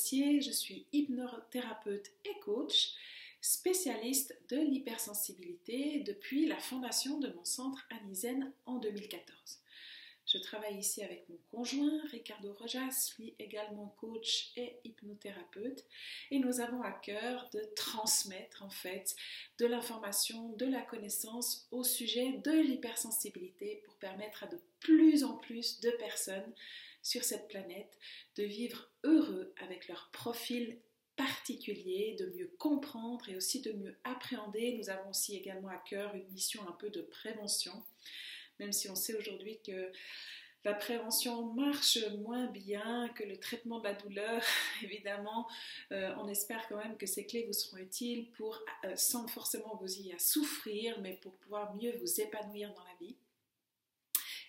Je suis hypnothérapeute et coach, spécialiste de l'hypersensibilité depuis la fondation de mon centre Anisen en 2014. Je travaille ici avec mon conjoint, Ricardo Rojas, lui également coach et hypnothérapeute. Et nous avons à cœur de transmettre en fait de l'information, de la connaissance au sujet de l'hypersensibilité pour permettre à de plus en plus de personnes sur cette planète de vivre heureux avec leur profil particulier, de mieux comprendre et aussi de mieux appréhender. Nous avons aussi également à cœur une mission un peu de prévention même si on sait aujourd'hui que la prévention marche moins bien que le traitement de la douleur, évidemment, euh, on espère quand même que ces clés vous seront utiles pour, euh, sans forcément vous y souffrir, mais pour pouvoir mieux vous épanouir dans la vie.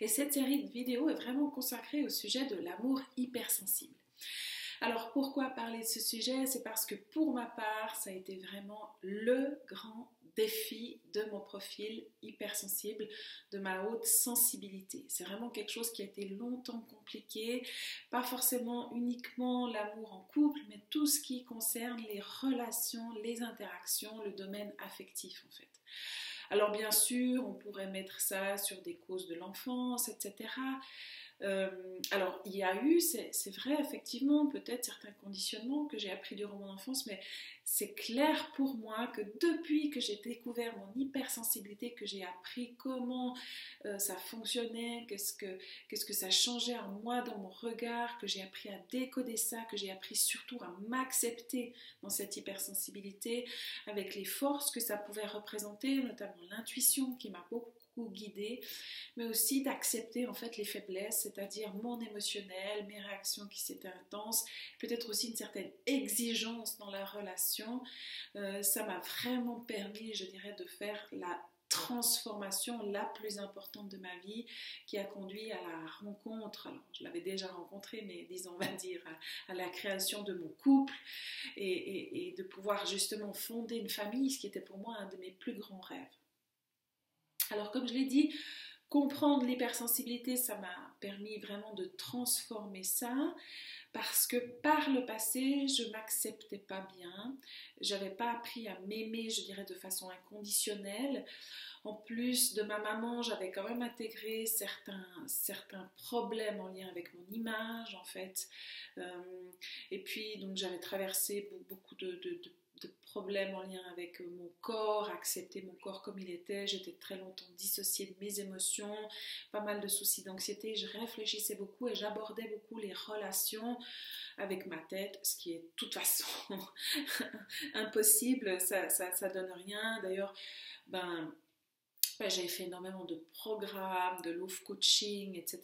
Et cette série de vidéos est vraiment consacrée au sujet de l'amour hypersensible. Alors pourquoi parler de ce sujet? C'est parce que pour ma part, ça a été vraiment le grand défi de mon profil hypersensible, de ma haute sensibilité. C'est vraiment quelque chose qui a été longtemps compliqué, pas forcément uniquement l'amour en couple, mais tout ce qui concerne les relations, les interactions, le domaine affectif en fait. Alors bien sûr, on pourrait mettre ça sur des causes de l'enfance, etc. Euh, alors, il y a eu, c'est vrai, effectivement, peut-être certains conditionnements que j'ai appris durant mon enfance, mais c'est clair pour moi que depuis que j'ai découvert mon hypersensibilité, que j'ai appris comment euh, ça fonctionnait, qu'est-ce que, qu'est-ce que ça changeait en moi, dans mon regard, que j'ai appris à décoder ça, que j'ai appris surtout à m'accepter dans cette hypersensibilité, avec les forces que ça pouvait représenter, notamment l'intuition qui m'a beaucoup guider, mais aussi d'accepter en fait les faiblesses, c'est-à-dire mon émotionnel, mes réactions qui s'étaient intenses, peut-être aussi une certaine exigence dans la relation. Euh, ça m'a vraiment permis, je dirais, de faire la transformation la plus importante de ma vie qui a conduit à la rencontre, alors je l'avais déjà rencontré, mais disons, on va dire, à, la création de mon couple et de pouvoir justement fonder une famille, ce qui était pour moi un de mes plus grands rêves. Alors comme je l'ai dit, comprendre l'hypersensibilité, ça m'a permis vraiment de transformer ça parce que par le passé, je m'acceptais pas bien, j'avais pas appris à m'aimer, je dirais de façon inconditionnelle. En plus de ma maman, j'avais quand même intégré certains, certains problèmes en lien avec mon image, en fait. Euh, et puis, donc, j'avais traversé beaucoup de, problèmes en lien avec euh, mon corps, accepter mon corps comme il était. J'étais très longtemps dissociée de mes émotions, pas mal de soucis d'anxiété. Je réfléchissais beaucoup et j'abordais beaucoup les relations avec ma tête, ce qui est de toute façon impossible, ça, ça, ça donne rien. D'ailleurs, ben, j'ai fait énormément de programmes, de love coaching, etc.,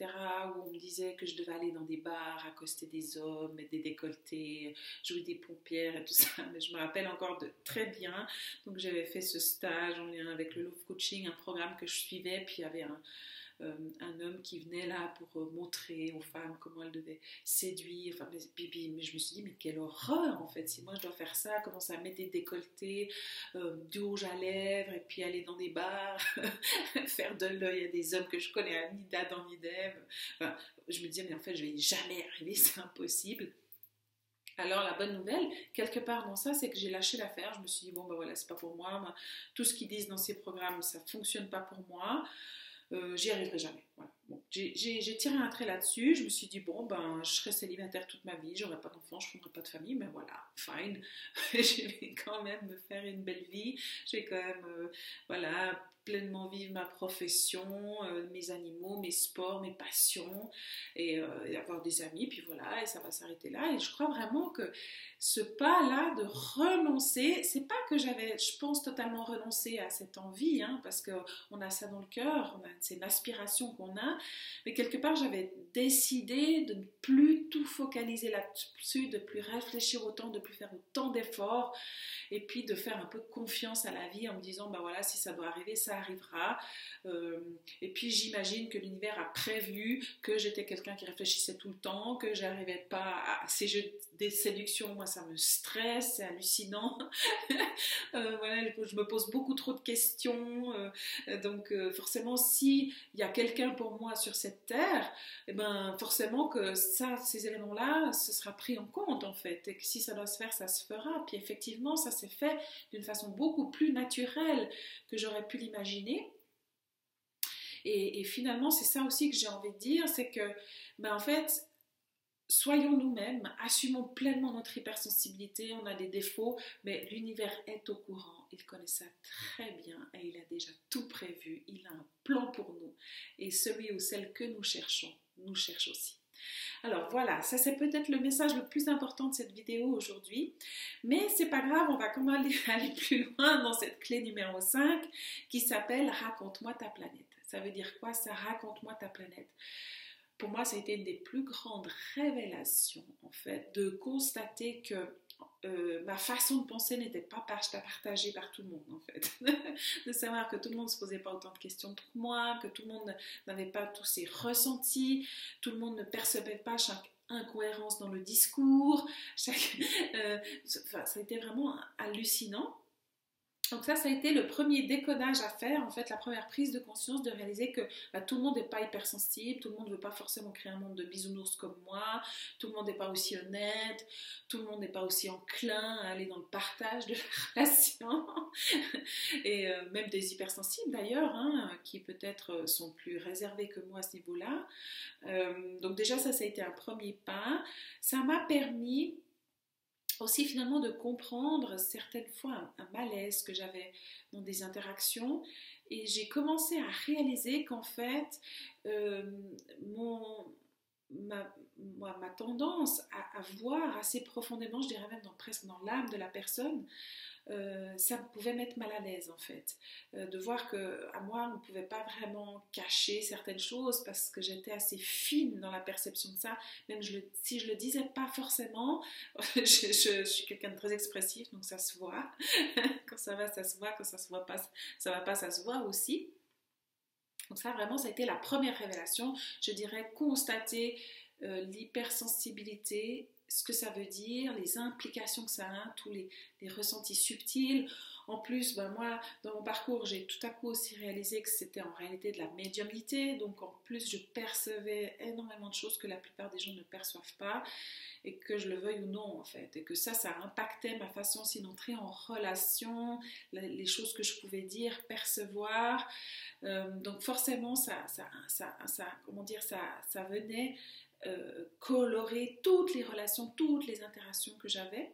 où on me disait que je devais aller dans des bars, accoster des hommes, mettre des décolletés, jouer des pompières et tout ça. Mais je me rappelle encore de très bien. Donc j'avais fait ce stage en lien avec le love coaching, un programme que je suivais, puis il y avait un, un homme qui venait là pour euh, montrer aux femmes comment elles devaient séduire. Enfin, mais, je me suis dit, mais quelle horreur en fait, si moi je dois faire ça, commencer à mettre des décolletés, euh, du rouge à lèvres, et puis aller dans des bars, faire de l'œil à des hommes que je connais, à ni d'Adam ni d'Ève. Enfin, je me disais, mais en fait, je vais jamais arriver, c'est impossible. Alors la bonne nouvelle, quelque part dans ça, c'est que j'ai lâché l'affaire. Je me suis dit bon ben voilà, c'est pas pour moi. Tout ce qu'ils disent dans ces programmes, ça fonctionne pas pour moi. Euh, j'y arriverai jamais. Bon, j'ai tiré un trait là-dessus. Je me suis dit, bon, ben, je serai célibataire toute ma vie, j'aurai pas d'enfants, je ne fondrai pas de famille, mais voilà, fine. je vais quand même me faire une belle vie. Je vais quand même, euh, voilà, pleinement vivre ma profession, euh, mes animaux, mes sports, mes passions, et, et, avoir des amis, puis voilà, et ça va s'arrêter là. Et je crois vraiment que ce pas-là de renoncer, c'est pas que j'avais, je pense, totalement renoncé à cette envie, hein, parce qu'on a ça dans le cœur, c'est une aspiration qu'on a, mais quelque part j'avais décidé de ne plus tout focaliser là-dessus, de plus réfléchir autant, de plus faire autant d'efforts, et puis de faire un peu confiance à la vie en me disant, ben voilà, si ça doit arriver, ça arrivera. Euh, et puis j'imagine que l'univers a prévu que j'étais quelqu'un qui réfléchissait tout le temps, que j'arrivais pas à ces jeux des séductions. Moi, ça me stresse, c'est hallucinant. euh, voilà, je me pose beaucoup trop de questions. Euh, donc forcément, si il y a quelqu'un pour moi sur cette terre, eh ben forcément que ça, ces éléments-là, ce sera pris en compte en fait. Et que si ça doit se faire, ça se fera. Puis effectivement, ça s'est fait d'une façon beaucoup plus naturelle que j'aurais pu l'imaginer. Et, finalement, c'est ça aussi que j'ai envie de dire, c'est que, ben en fait, soyons nous-mêmes, assumons pleinement notre hypersensibilité, on a des défauts, mais l'univers est au courant, il connaît ça très bien et il a déjà tout prévu, il a un plan pour nous. Et celui ou celle que nous cherchons, nous cherche aussi. Alors voilà, ça c'est peut-être le message le plus important de cette vidéo aujourd'hui. Mais c'est pas grave, on va quand même aller, plus loin dans cette clé numéro 5 qui s'appelle Raconte-moi ta planète. Ça veut dire quoi ça Raconte-moi ta planète pour moi, ça a été une des plus grandes révélations, en fait, de constater que euh, ma façon de penser n'était pas partagée par tout le monde, en fait. de savoir que tout le monde ne se posait pas autant de questions que moi, que tout le monde n'avait pas tous ces ressentis, tout le monde ne percevait pas chaque incohérence dans le discours. Euh, ça a été vraiment hallucinant. Donc ça, ça a été le premier décodage à faire, en fait, la première prise de conscience de réaliser que bah, tout le monde n'est pas hypersensible, tout le monde ne veut pas forcément créer un monde de bisounours comme moi, tout le monde n'est pas aussi honnête, tout le monde n'est pas aussi enclin à aller dans le partage de la relation, et euh, même des hypersensibles d'ailleurs, hein, qui peut-être sont plus réservés que moi à ce niveau-là. Euh, donc déjà, ça, ça a été un premier pas. Ça m'a permis aussi finalement de comprendre certaines fois un, malaise que j'avais dans des interactions. Et j'ai commencé à réaliser qu'en fait euh, mon, ma, ma, tendance à, voir assez profondément, je dirais même presque dans l'âme de la personne, euh, ça pouvait mettre mal à l'aise en fait. Euh, de voir que à moi, on ne pouvait pas vraiment cacher certaines choses parce que j'étais assez fine dans la perception de ça. Même si je le disais pas forcément, je, je, suis quelqu'un de très expressif, donc ça se voit. quand ça va, ça se voit. Quand ça se voit pas, ça va pas, ça se voit aussi. Donc ça, vraiment, ça a été la première révélation. Je dirais constater euh, l'hypersensibilité ce que ça veut dire, les implications que ça a, tous les, ressentis subtils. En plus, ben moi, dans mon parcours, j'ai tout à coup aussi réalisé que c'était en réalité de la médiumnité. Donc, en plus, je percevais énormément de choses que la plupart des gens ne perçoivent pas. Et que je le veuille ou non, en fait. Et que ça, ça impactait ma façon aussi d'entrer en relation, les choses que je pouvais dire, percevoir. Euh, donc, forcément, ça, ça, ça, comment dire, ça, ça venait euh, colorer toutes les relations, toutes les interactions que j'avais.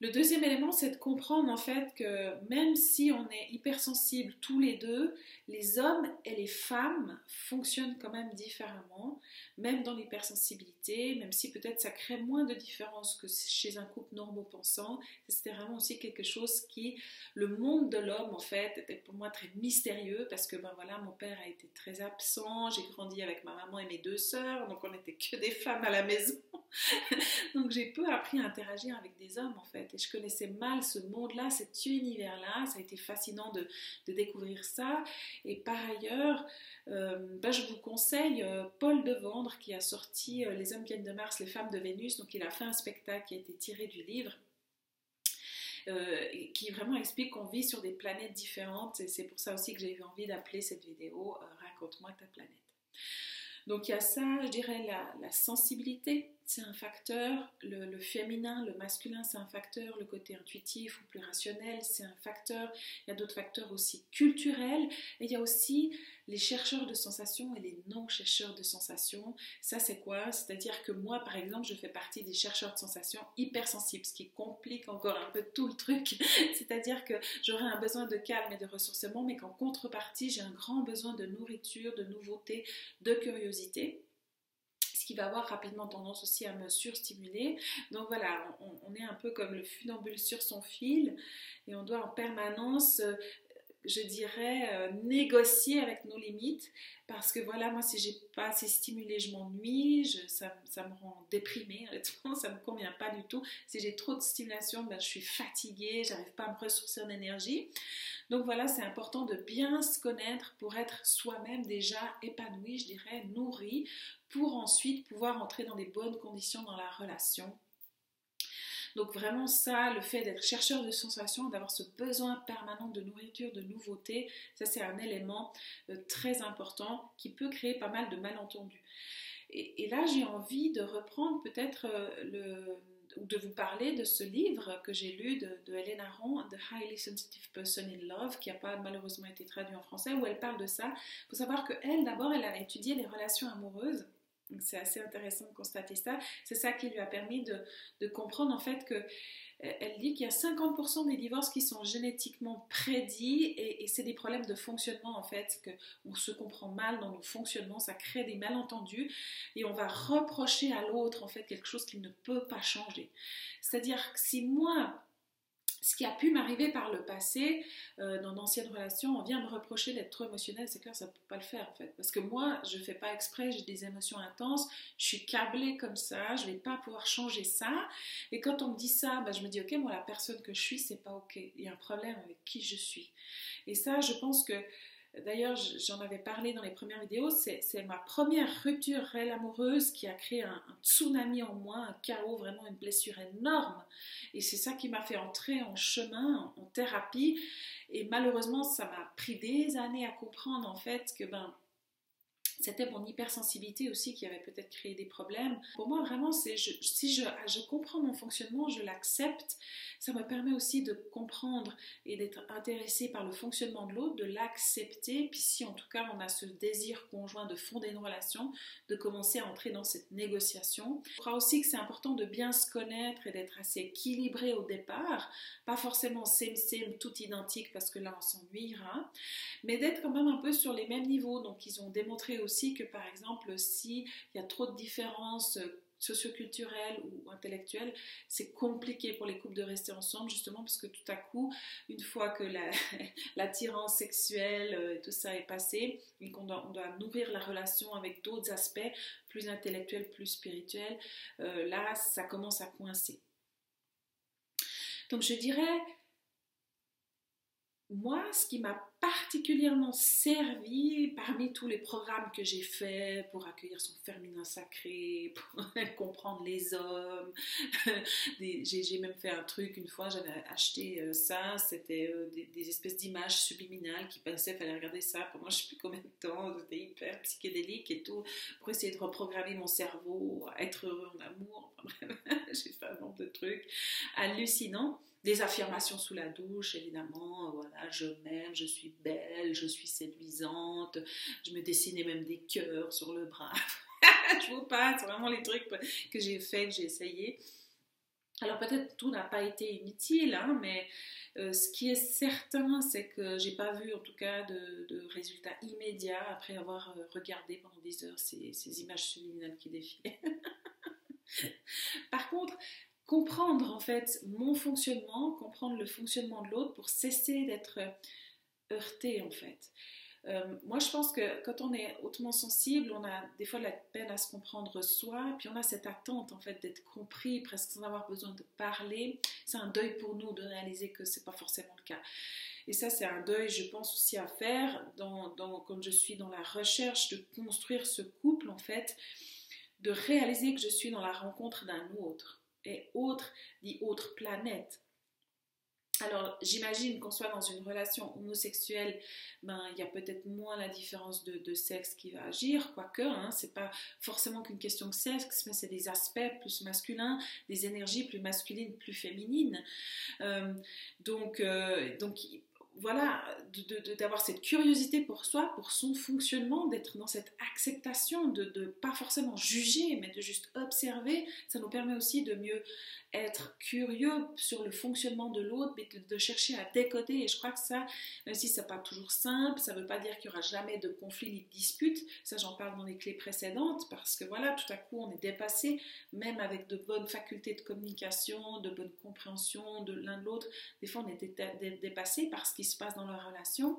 Le deuxième élément, c'est de comprendre en fait que même si on est hypersensible tous les deux, les hommes et les femmes fonctionnent quand même différemment, même dans l'hypersensibilité, même si peut-être ça crée moins de différence que chez un couple normaux-pensant. C'était vraiment aussi quelque chose qui, le monde de l'homme en fait, était pour moi très mystérieux parce que ben voilà, mon père a été très absent, j'ai grandi avec ma maman et mes deux sœurs, donc on n'était que des femmes à la maison. donc j'ai peu appris à interagir avec des hommes en fait et je connaissais mal ce monde-là, cet univers-là. Ça a été fascinant de, découvrir ça. Et par ailleurs, euh, bah, je vous conseille euh, Paul Devendre qui a sorti euh, Les hommes viennent de Mars, les femmes de Vénus. Donc il a fait un spectacle qui a été tiré du livre. qui vraiment explique qu'on vit sur des planètes différentes et c'est pour ça aussi que j'ai eu envie d'appeler cette vidéo Raconte-moi ta planète. Donc il y a ça, je dirais, la, sensibilité, c'est un facteur, le, féminin, le masculin, c'est un facteur, le côté intuitif ou plus rationnel, c'est un facteur, il y a d'autres facteurs aussi culturels, et il y a aussi les chercheurs de sensations et les non-chercheurs de sensations. Ça, c'est quoi? C'est-à-dire que moi, par exemple, je fais partie des chercheurs de sensations hypersensibles, ce qui complique encore un peu tout le truc. C'est-à-dire que j'aurais un besoin de calme et de ressourcement, mais qu'en contrepartie, j'ai un grand besoin de nourriture, de nouveauté, de curiosité va avoir rapidement tendance aussi à me surstimuler. Donc voilà, on, on, est un peu comme le funambule sur son fil et on doit en permanence euh, je dirais, euh, négocier avec nos limites. Parce que voilà, moi, si j'ai pas assez stimulé, je m'ennuie, ça, ça, me rend déprimée, honnêtement, ça me convient pas du tout. Si j'ai trop de stimulation, ben, je suis fatiguée, j'arrive pas à me ressourcer en énergie. Donc voilà, c'est important de bien se connaître pour être soi-même déjà épanoui, je dirais, nourri, pour ensuite pouvoir entrer dans des bonnes conditions dans la relation donc vraiment ça, le fait d'être chercheur de sensations, d'avoir ce besoin permanent de nourriture, de nouveauté, ça c'est un élément euh, très important qui peut créer pas mal de malentendus. Et, là j'ai envie de reprendre peut-être euh, le ou de vous parler de ce livre que j'ai lu de, de Hélène Aron, The Highly Sensitive Person in Love, qui n'a pas malheureusement été traduit en français, où elle parle de ça. Il faut savoir qu'elle, d'abord, elle a étudié les relations amoureuses c'est assez intéressant de constater ça. C'est ça qui lui a permis de, comprendre en fait que euh, elle dit qu'il y a 50% des divorces qui sont génétiquement prédits et, c'est des problèmes de fonctionnement en fait, qu'on se comprend mal dans nos fonctionnements, ça crée des malentendus et on va reprocher à l'autre en fait quelque chose qui ne peut pas changer. C'est-à-dire que si moi ce qui a pu m'arriver par le passé, euh, dans d'anciennes relations, on vient me reprocher d'être trop émotionnel, c'est clair, ça ne peut pas le faire en fait. Parce que moi, je ne fais pas exprès, j'ai des émotions intenses, je suis câblée comme ça, je ne vais pas pouvoir changer ça. Et quand on me dit ça, bah, je me dis, ok, moi, la personne que je suis, c'est pas ok. Il y a un problème avec qui je suis. Et ça, je pense que D'ailleurs, j'en avais parlé dans les premières vidéos, c'est ma première rupture réelle amoureuse qui a créé un, tsunami en moi, un chaos, vraiment une blessure énorme. Et c'est ça qui m'a fait entrer en chemin, en, thérapie. Et malheureusement, ça m'a pris des années à comprendre en fait que ben, c'était mon hypersensibilité aussi qui avait peut-être créé des problèmes. Pour moi, vraiment, c'est si je, je, comprends mon fonctionnement, je l'accepte, ça me permet aussi de comprendre et d'être intéressé par le fonctionnement de l'autre, de l'accepter. Puis si en tout cas on a ce désir conjoint de fonder une relation, de commencer à entrer dans cette négociation. Je crois aussi que c'est important de bien se connaître et d'être assez équilibré au départ, pas forcément same same tout identique parce que là on s'ennuiera, mais d'être quand même un peu sur les mêmes niveaux. Donc ils ont démontré que par exemple, s'il y a trop de différences euh, socioculturelles ou intellectuelles, c'est compliqué pour les couples de rester ensemble justement parce que tout à coup, une fois que l'attirance sexuelle et euh, tout ça est passé et qu'on doit, doit, nourrir la relation avec d'autres aspects plus intellectuels, plus spirituels, euh, là, ça commence à coincer. Donc je dirais, moi, ce qui m'a particulièrement servi parmi tous les programmes que j'ai faits pour accueillir son féminin sacré, pour comprendre les hommes. j'ai même fait un truc une fois, j'avais acheté euh, ça, c'était euh, des, espèces d'images subliminales qui pensaient fallait regarder ça pendant je sais plus combien de temps, c'était hyper psychédélique et tout, pour essayer de reprogrammer mon cerveau, être heureux en amour. j'ai fait un nombre de trucs hallucinants des affirmations sous la douche, évidemment. Voilà, je m'aime, je suis belle, je suis séduisante. Je me dessinais même des cœurs sur le bras. je vous passe vraiment les trucs que j'ai fait, que j'ai essayé. Alors peut-être tout n'a pas été inutile, hein, mais euh, ce qui est certain, c'est que j'ai pas vu en tout cas de, résultats immédiats après avoir euh, regardé pendant des heures ces, ces images subliminales qui défilaient. Par contre, comprendre en fait mon fonctionnement, comprendre le fonctionnement de l'autre pour cesser d'être heurté en fait. Euh, moi, je pense que quand on est hautement sensible, on a des fois de la peine à se comprendre soi, puis on a cette attente en fait d'être compris, presque sans avoir besoin de parler. C'est un deuil pour nous de réaliser que c'est pas forcément le cas. Et ça, c'est un deuil, je pense aussi à faire quand je suis dans la recherche de construire ce couple en fait, de réaliser que je suis dans la rencontre d'un autre autre dit autre planète. Alors, j'imagine qu'on soit dans une relation homosexuelle, ben, il y a peut-être moins la différence de, sexe qui va agir, quoique, hein, c'est pas forcément qu'une question de sexe, mais c'est des aspects plus masculins, des énergies plus masculines, plus féminines. Euh, donc, euh, donc, voilà, d'avoir cette curiosité pour soi, pour son fonctionnement, d'être dans cette acceptation, de ne pas forcément juger, mais de juste observer, ça nous permet aussi de mieux être curieux sur le fonctionnement de l'autre, mais de, chercher à décoder. Et je crois que ça, même si c'est pas toujours simple, ça ne veut pas dire qu'il y aura jamais de conflit ni de dispute. Ça, j'en parle dans les clés précédentes, parce que voilà, tout à coup, on est dépassé, même avec de bonnes facultés de communication, de bonne compréhension de l'un de l'autre. Des fois, on est dépassé parce qu'il se passe dans leur relation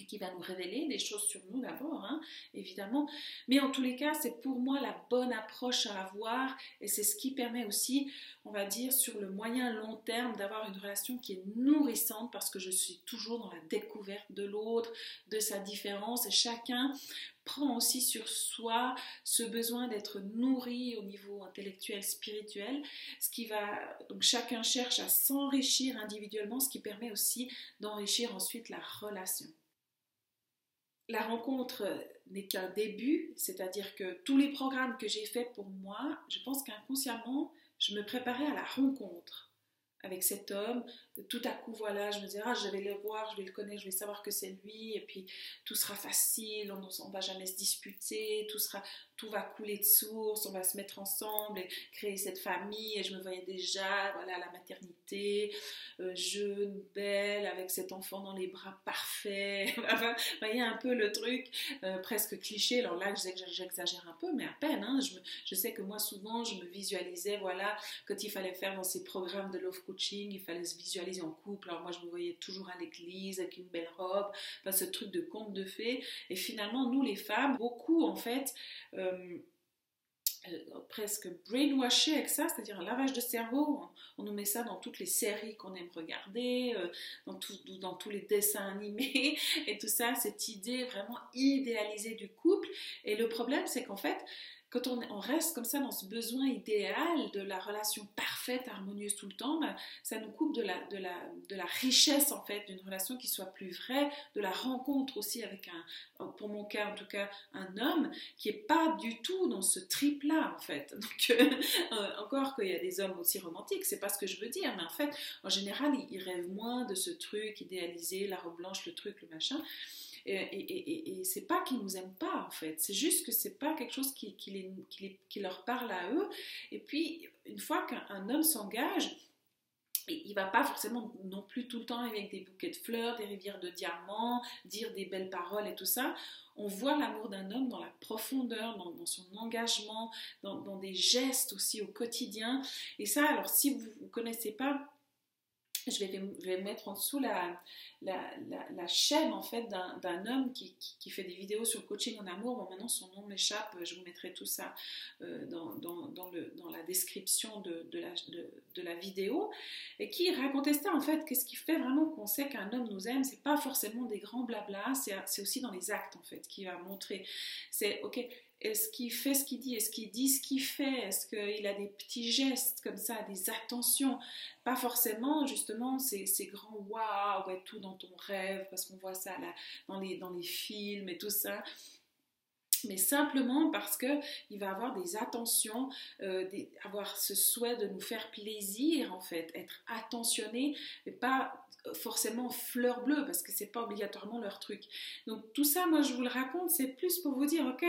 et qui va nous révéler des choses sur nous d'abord, hein, évidemment. Mais en tous les cas, c'est pour moi la bonne approche à avoir et c'est ce qui permet aussi, on va dire, sur le moyen long terme, d'avoir une relation qui est nourrissante parce que je suis toujours dans la découverte de l'autre, de sa différence et chacun prend aussi sur soi ce besoin d'être nourri au niveau intellectuel, spirituel, ce qui va donc chacun cherche à s'enrichir individuellement, ce qui permet aussi d'enrichir ensuite la relation la rencontre n'est qu'un début, c'est-à-dire que tous les programmes que j'ai faits pour moi, je pense qu'inconsciemment, je me préparais à la rencontre avec cet homme. Tout à coup, voilà, je me disais, ah, je vais le voir, je vais le connaître, je vais savoir que c'est lui, et puis tout sera facile, on ne va jamais se disputer, tout, sera, tout va couler de source, on va se mettre ensemble et créer cette famille. Et je me voyais déjà, voilà, la maternité, euh, jeune, belle, avec cet enfant dans les bras parfait. vous voyez un peu le truc euh, presque cliché. Alors là, j'exagère un peu, mais à peine. Hein. je, je, sais que moi, souvent, je me visualisais, voilà, quand il fallait faire dans ces programmes de love coaching, il fallait se visualiser en couple. Alors moi, je me voyais toujours à l'église avec une belle robe, pas ce truc de conte de fées. Et finalement, nous, les femmes, beaucoup, en fait, euh, euh, presque brainwashé avec ça, c'est-à-dire un lavage de cerveau. On, nous met ça dans toutes les séries qu'on aime regarder, euh, dans, dans tous les dessins animés et tout ça, cette idée vraiment idéalisée du couple. Et le problème, c'est qu'en fait, quand on, reste comme ça dans ce besoin idéal de la relation parfaite, harmonieuse tout le temps, ben, ça nous coupe de la, richesse en fait d'une relation qui soit plus vraie, de la rencontre aussi avec un, pour mon cas en tout cas, un homme qui est pas du tout dans ce trip-là en fait. Donc euh, encore qu'il y a des hommes aussi romantiques, c'est pas ce que je veux dire, mais en fait, en général, ils rêvent moins de ce truc idéalisé, la robe blanche, le truc, le machin. Et, et, c'est pas qu'ils nous aiment pas en fait, c'est juste que c'est pas quelque chose qui, les, qui, leur parle à eux. Et puis, une fois qu'un homme s'engage, il va pas forcément non plus tout le temps avec des bouquets de fleurs, des rivières de diamants, dire des belles paroles et tout ça. On voit l'amour d'un homme dans la profondeur, dans, dans son engagement, dans, dans, des gestes aussi au quotidien. Et ça, alors si vous ne connaissez pas, je vais, mettre en dessous la, chaîne en fait d'un homme qui, fait des vidéos sur le coaching en amour. Bon, maintenant son nom m'échappe, je vous mettrai tout ça euh, dans, la description de, de, la, de, la, vidéo, et qui racontait ça en fait. Qu'est-ce qui fait vraiment qu'on sait qu'un homme nous aime C'est pas forcément des grands blabla, c'est aussi dans les actes en fait qui va montrer. C'est ok, est-ce qu'il fait ce qu'il dit? Est-ce qu'il dit ce qu'il fait? Est-ce qu'il a des petits gestes comme ça, des attentions? Pas forcément, justement, ces, ces grands waouh, ouais, tout dans ton rêve, parce qu'on voit ça là, dans, les, dans les films et tout ça. Mais simplement parce que il va avoir des attentions, euh, avoir ce souhait de nous faire plaisir en fait, être attentionné, mais pas forcément fleur bleue parce que c'est pas obligatoirement leur truc. Donc tout ça, moi je vous le raconte, c'est plus pour vous dire, ok,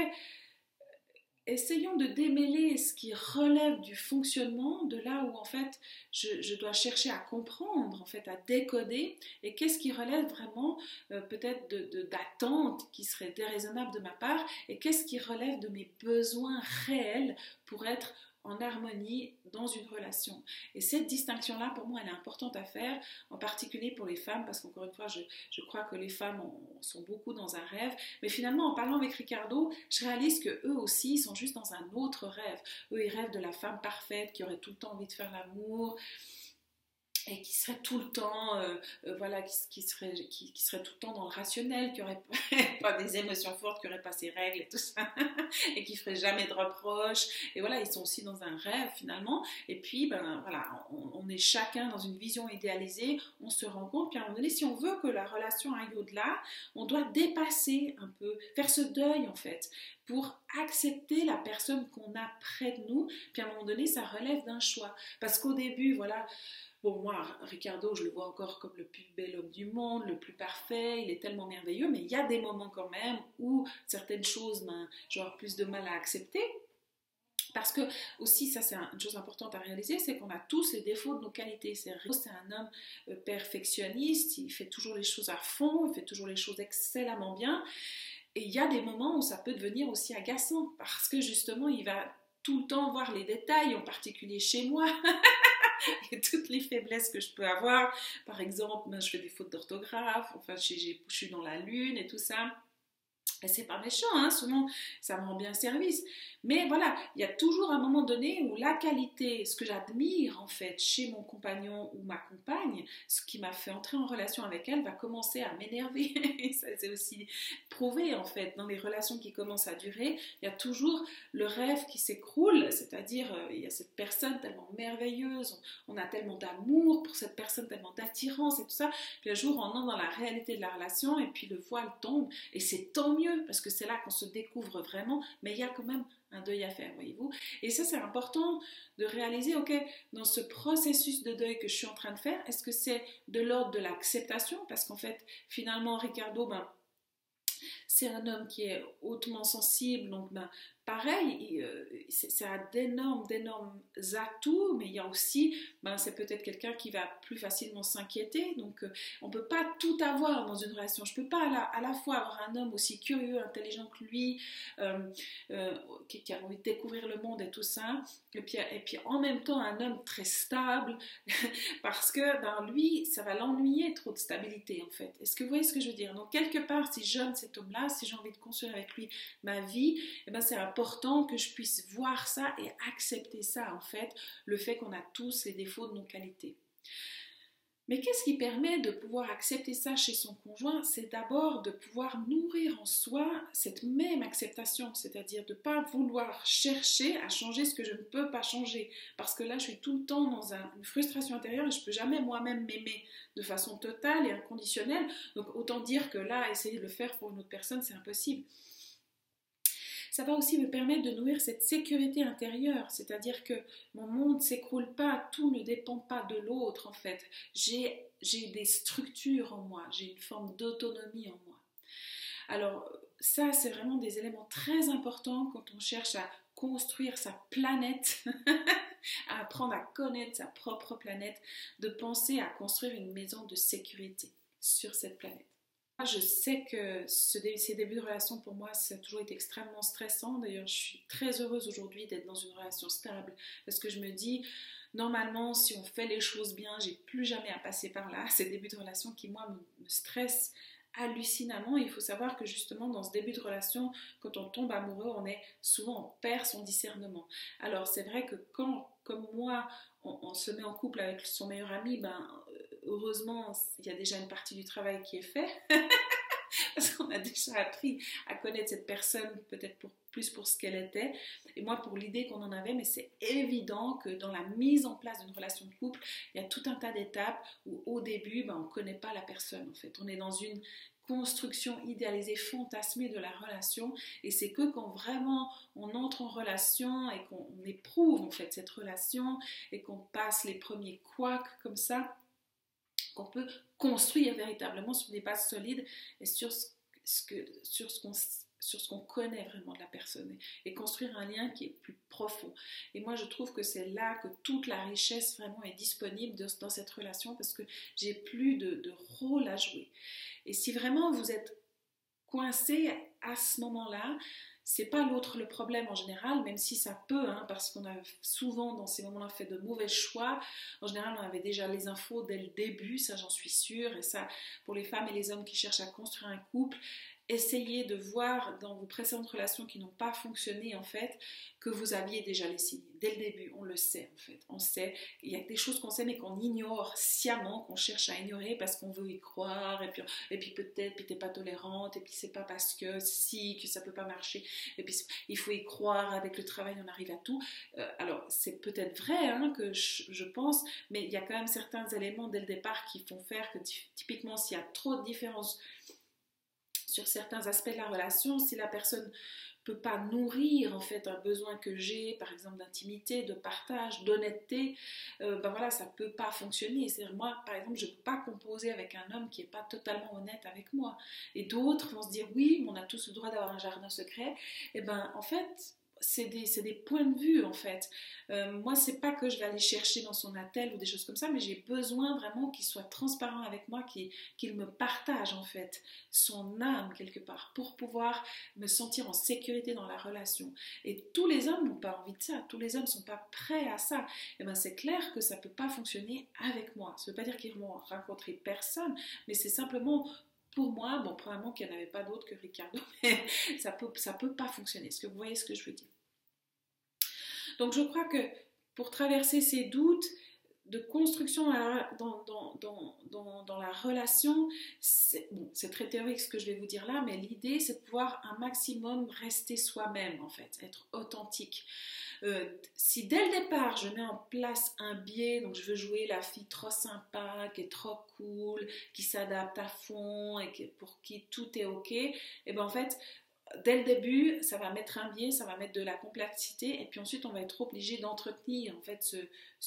essayons de démêler ce qui relève du fonctionnement, de là où en fait je, dois chercher à comprendre, en fait à décoder, et qu'est-ce qui relève vraiment euh, peut-être d'attentes qui seraient déraisonnables de ma part, et qu'est-ce qui relève de mes besoins réels pour être en harmonie dans une relation. Et cette distinction-là, pour moi, elle est importante à faire, en particulier pour les femmes, parce qu'encore une fois, je, crois que les femmes sont beaucoup dans un rêve. Mais finalement, en parlant avec Ricardo, je réalise que eux aussi sont juste dans un autre rêve. Eux, ils rêvent de la femme parfaite qui aurait tout le temps envie de faire l'amour, et qui serait tout le temps, euh, euh, voilà, qui, serait, qui, serait tout le temps dans le rationnel, qui aurait pas des émotions fortes, qui aurait pas ses règles et tout ça, et qui ferait jamais de reproches. Et voilà, ils sont aussi dans un rêve finalement. Et puis, ben voilà, on, est chacun dans une vision idéalisée. On se rend compte qu'à un moment donné, si on veut que la relation aille au-delà, on doit dépasser un peu, faire ce deuil en fait, pour accepter la personne qu'on a près de nous. Puis à un moment donné, ça relève d'un choix. Parce qu'au début, voilà Bon, moi, Ricardo, je le vois encore comme le plus bel homme du monde, le plus parfait, il est tellement merveilleux, mais il y a des moments quand même où certaines choses, ben, j'aurai plus de mal à accepter. Parce que aussi, ça c'est une chose importante à réaliser, c'est qu'on a tous les défauts de nos qualités. C'est un homme euh, perfectionniste, il fait toujours les choses à fond, il fait toujours les choses excellemment bien. Et il y a des moments où ça peut devenir aussi agaçant, parce que justement, il va tout le temps voir les détails, en particulier chez moi. et toutes les faiblesses que je peux avoir. Par exemple, ben, je fais des fautes d'orthographe, enfin, je suis dans la lune et tout ça. Et c'est pas méchant, hein, souvent ça me rend bien service. Mais voilà, il y a toujours un moment donné où la qualité, ce que j'admire en fait chez mon compagnon ou ma compagne, ce qui m'a fait entrer en relation avec elle, va commencer à m'énerver. Et ça c'est aussi prouvé en fait dans les relations qui commencent à durer. Il y a toujours le rêve qui s'écroule, c'est-à-dire euh, il y a cette personne tellement merveilleuse, on, a tellement d'amour pour cette personne, tellement d'attirance et tout ça. Puis un jour on entre dans la réalité de la relation et puis le voile tombe et c'est tant mieux parce que c'est là qu'on se découvre vraiment, mais il y a quand même un deuil à faire, voyez-vous. Et ça, c'est important de réaliser, ok, dans ce processus de deuil que je suis en train de faire, est-ce que c'est de l'ordre de l'acceptation? Parce qu'en fait, finalement, Ricardo, ben, c'est un homme qui est hautement sensible, donc ben, pareil, euh, ça a d'énormes, d'énormes atouts, mais il y a aussi, ben, c'est peut-être quelqu'un qui va plus facilement s'inquiéter. Donc, euh, on ne peut pas tout avoir dans une relation. Je ne peux pas à la, fois avoir un homme aussi curieux, intelligent que lui, euh, qui, a envie de découvrir le monde et tout ça, et puis, et puis en même temps un homme très stable, parce que ben, lui, ça va l'ennuyer trop de stabilité en fait. Est-ce que vous voyez ce que je veux dire? Donc, quelque part, si j'aime cet homme-là, si j'ai envie de construire avec lui ma vie, eh ben, c'est important que je puisse voir ça et accepter ça, en fait, le fait qu'on a tous les défauts de nos qualités. Mais qu'est-ce qui permet de pouvoir accepter ça chez son conjoint? C'est d'abord de pouvoir nourrir en soi cette même acceptation, c'est-à-dire de ne pas vouloir chercher à changer ce que je ne peux pas changer. Parce que là, je suis tout le temps dans une frustration intérieure et je ne peux jamais moi-même m'aimer de façon totale et inconditionnelle. Donc autant dire que là, essayer de le faire pour une autre personne, c'est impossible ça va aussi me permettre de nourrir cette sécurité intérieure, c'est-à-dire que mon monde ne s'écroule pas, tout ne dépend pas de l'autre en fait. J'ai, j'ai des structures en moi, j'ai une forme d'autonomie en moi. Alors ça, c'est vraiment des éléments très importants quand on cherche à construire sa planète, à apprendre à connaître sa propre planète, de penser à construire une maison de sécurité sur cette planète. Je sais que ces débuts de relation, pour moi, ça a toujours été extrêmement stressant. D'ailleurs, je suis très heureuse aujourd'hui d'être dans une relation stable parce que je me dis, normalement, si on fait les choses bien, j'ai plus jamais à passer par là. Ces débuts de relation qui, moi, me, stressent hallucinamment. Il faut savoir que justement, dans ce début de relation, quand on tombe amoureux, on est souvent, on perd son discernement. Alors, c'est vrai que quand, comme moi, on, on, se met en couple avec son meilleur ami, ben heureusement, il y a déjà une partie du travail qui est fait. parce qu'on a déjà appris à connaître cette personne peut-être plus pour ce qu'elle était et moi pour l'idée qu'on en avait mais c'est évident que dans la mise en place d'une relation de couple il y a tout un tas d'étapes où au début ben, on ne connaît pas la personne en fait on est dans une construction idéalisée, fantasmée de la relation. Et c'est que quand vraiment on entre en relation et qu'on éprouve en fait cette relation et qu'on passe les premiers couacs comme ça, qu'on peut construire véritablement sur des bases solides et sur ce, qu'on connaît vraiment de la personne et construire un lien qui est plus profond. Et moi, je trouve que c'est là que toute la richesse vraiment est disponible dans cette relation parce que j'ai plus de, de rôle à jouer. Et si vraiment vous êtes coincé à ce moment-là, c'est pas l'autre le problème en général, même si ça peut, hein, parce qu'on a souvent dans ces moments-là fait de mauvais choix. En général, on avait déjà les infos dès le début, ça j'en suis sûre, et ça pour les femmes et les hommes qui cherchent à construire un couple, essayez de voir dans vos précédentes relations qui n'ont pas fonctionné en fait que vous aviez déjà les signes. Dès le début, on le sait en fait. On sait, il y a des choses qu'on sait mais qu'on ignore sciemment, qu'on cherche à ignorer parce qu'on veut y croire et puis, et puis peut-être, puis t'es pas tolérante et puis c'est pas parce que si, que ça peut pas marcher et puis il faut y croire, avec le travail on arrive à tout. Euh, alors c'est peut-être vrai hein, que je, je, pense, mais il y a quand même certains éléments dès le départ qui font faire que typiquement s'il y a trop de différences sur certains aspects de la relation, si la personne peut pas nourrir en fait un besoin que j'ai, par exemple d'intimité, de partage, d'honnêteté, euh, ben voilà, ça peut pas fonctionner. C'est moi, par exemple, je peux pas composer avec un homme qui est pas totalement honnête avec moi. Et d'autres vont se dire oui, on a tous le droit d'avoir un jardin secret. Et ben en fait, c'est des, points de vue en fait. Euh, moi, c'est pas que je vais aller chercher dans son attel ou des choses comme ça, mais j'ai besoin vraiment qu'il soit transparent avec moi, qu'il me partage en fait son âme quelque part pour pouvoir me sentir en sécurité dans la relation. Et tous les hommes n'ont pas envie de ça, tous les hommes ne sont pas prêts à ça. Et eh ben c'est clair que ça peut pas fonctionner avec moi. Ça veut pas dire qu'ils vont rencontrer personne, mais c'est simplement pour moi, bon, probablement qu'il n'y en avait pas d'autres que Ricardo, mais ça peut, peut pas fonctionner. Est-ce que vous voyez ce que je veux dire? Donc, je crois que pour traverser ces doutes de construction dans, dans, dans, dans la relation, c'est très théorique ce que je vais vous dire là, mais l'idée, c'est de pouvoir un maximum rester soi-même, en fait, être authentique. Euh, si dès le départ je mets en place un biais, donc je veux jouer la fille trop sympa, qui est trop cool, qui s'adapte à fond et pour qui tout est ok, et ben en fait dès le début, ça va mettre un biais, ça va mettre de la complexité, et puis ensuite on va être obligé d'entretenir en fait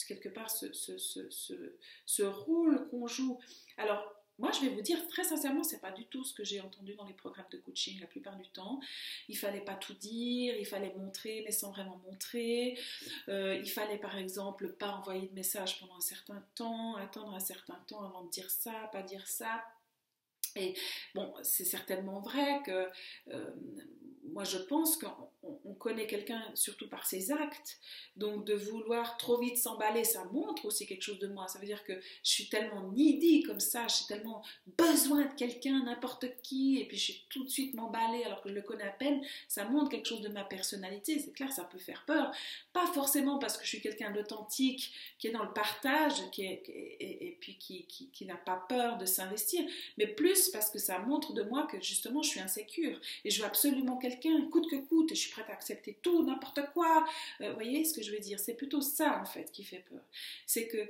quelque part ce, rôle qu'on joue. Alors moi, je vais vous dire très sincèrement, c'est pas du tout ce que j'ai entendu dans les programmes de coaching la plupart du temps. Il fallait pas tout dire, il fallait montrer, mais sans vraiment montrer. Euh, il fallait par exemple pas envoyer de message pendant un certain temps, attendre un certain temps avant de dire ça, pas dire ça. Et bon, c'est certainement vrai que euh, moi je pense qu'on connaît quelqu'un surtout par ses actes, donc de vouloir trop vite s'emballer, ça montre aussi quelque chose de moi. Ça veut dire que je suis tellement needy comme ça, j'ai tellement besoin de quelqu'un, n'importe qui, et puis je suis tout de suite m'emballer alors que je le connais à peine. Ça montre quelque chose de ma personnalité, c'est clair, ça peut faire peur. Pas forcément parce que je suis quelqu'un d'authentique, qui est dans le partage, qui est, et, puis qui, qui, qui n'a pas peur de s'investir, mais plus parce que ça montre de moi que justement je suis insécure et je veux absolument quelqu'un, coûte que coûte, et je suis prête à accepter tout, n'importe quoi. Euh, vous voyez ce que je veux dire? C'est plutôt ça en fait qui fait peur. C'est que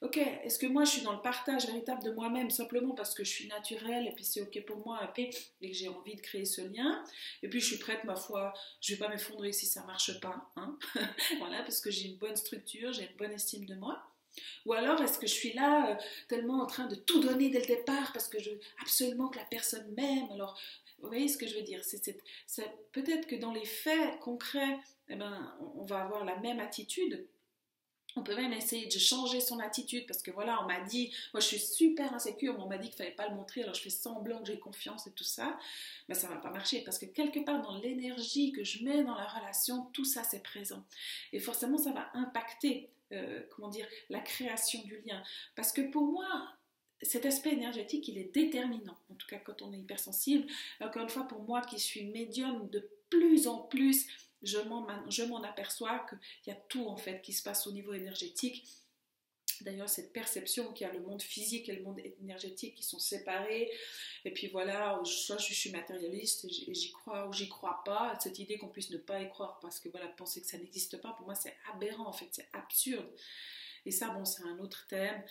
ok, est-ce que moi je suis dans le partage véritable de moi-même simplement parce que je suis naturelle et puis c'est ok pour moi et que j'ai envie de créer ce lien? Et puis je suis prête, ma foi, je vais pas m'effondrer si ça marche pas, hein voilà, parce que j'ai une bonne structure, j'ai une bonne estime de moi. Ou alors est-ce que je suis là euh, tellement en train de tout donner dès le départ parce que je veux absolument que la personne m'aime? Alors, vous voyez ce que je veux dire? Peut-être que dans les faits concrets, eh ben, on va avoir la même attitude, on peut même essayer de changer son attitude parce que voilà, on m'a dit, moi je suis super insécure, on m'a dit qu'il fallait pas le montrer, alors je fais semblant que j'ai confiance et tout ça, mais ça va pas marcher parce que quelque part dans l'énergie que je mets dans la relation, tout ça c'est présent. Et forcément ça va impacter, euh, comment dire, la création du lien. Parce que pour moi, cet aspect énergétique, il est déterminant, en tout cas quand on est hypersensible. Encore une fois, pour moi qui suis médium de plus en plus, je m'en aperçois qu'il y a tout en fait qui se passe au niveau énergétique. D'ailleurs, cette perception qu'il y a le monde physique et le monde énergétique qui sont séparés, et puis voilà, soit je suis matérialiste et j'y crois ou j'y crois pas, cette idée qu'on puisse ne pas y croire parce que voilà, penser que ça n'existe pas, pour moi c'est aberrant en fait, c'est absurde. Et ça, bon, c'est un autre thème.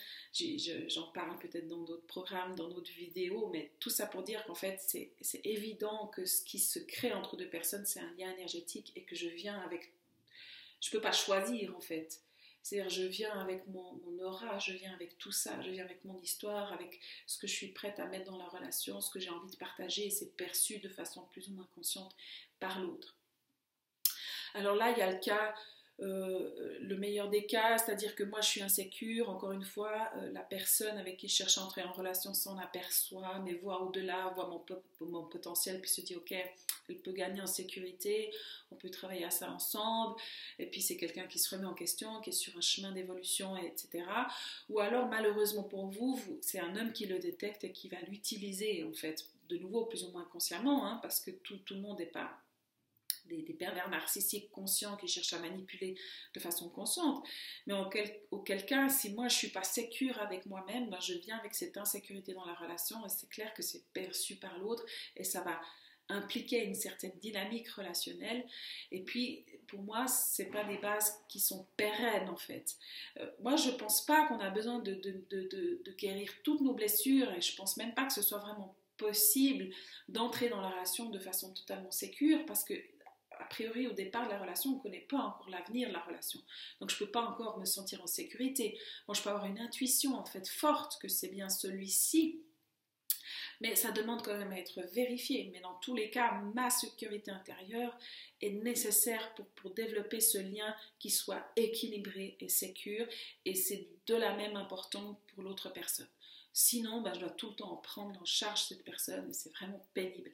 J'en parle peut-être dans d'autres programmes, dans d'autres vidéos, mais tout ça pour dire qu'en fait, c'est évident que ce qui se crée entre deux personnes, c'est un lien énergétique et que je viens avec. Je ne peux pas choisir en fait. C'est-à-dire, je viens avec mon, aura, je viens avec tout ça, je viens avec mon histoire, avec ce que je suis prête à mettre dans la relation, ce que j'ai envie de partager, et c'est perçu de façon plus ou moins consciente par l'autre. Alors là, il y a le cas euh, le meilleur des cas, c'est-à-dire que moi je suis insécure, encore une fois, euh, la personne avec qui je cherche à entrer en relation s'en aperçoit, mais voit au-delà, voit mon, potentiel, puis se dit ok, elle peut gagner en sécurité, on peut travailler à ça ensemble, et puis c'est quelqu'un qui se remet en question, qui est sur un chemin d'évolution, etc. Ou alors malheureusement pour vous, c'est un homme qui le détecte et qui va l'utiliser en fait, de nouveau plus ou moins consciemment, hein, parce que tout, tout le monde n'est pas des, pervers narcissiques conscients qui cherchent à manipuler de façon consciente. Mais auquel, cas, si moi je suis pas sécure avec moi-même, ben je viens avec cette insécurité dans la relation et c'est clair que c'est perçu par l'autre et ça va impliquer une certaine dynamique relationnelle. Et puis, pour moi, c'est pas des bases qui sont pérennes en fait. Euh, moi, je pense pas qu'on a besoin de, de, guérir toutes nos blessures et je pense même pas que ce soit vraiment possible d'entrer dans la relation de façon totalement sécure parce que a priori, au départ de la relation, on ne connaît pas encore l'avenir de la relation. Donc, je ne peux pas encore me sentir en sécurité. Moi, je peux avoir une intuition, en fait, forte que c'est bien celui-ci. Mais ça demande quand même à être vérifié. Mais dans tous les cas, ma sécurité intérieure est nécessaire pour, développer ce lien qui soit équilibré et sécure. Et c'est de la même importance pour l'autre personne. Sinon, ben, je dois tout le temps en prendre en charge cette personne et c'est vraiment pénible.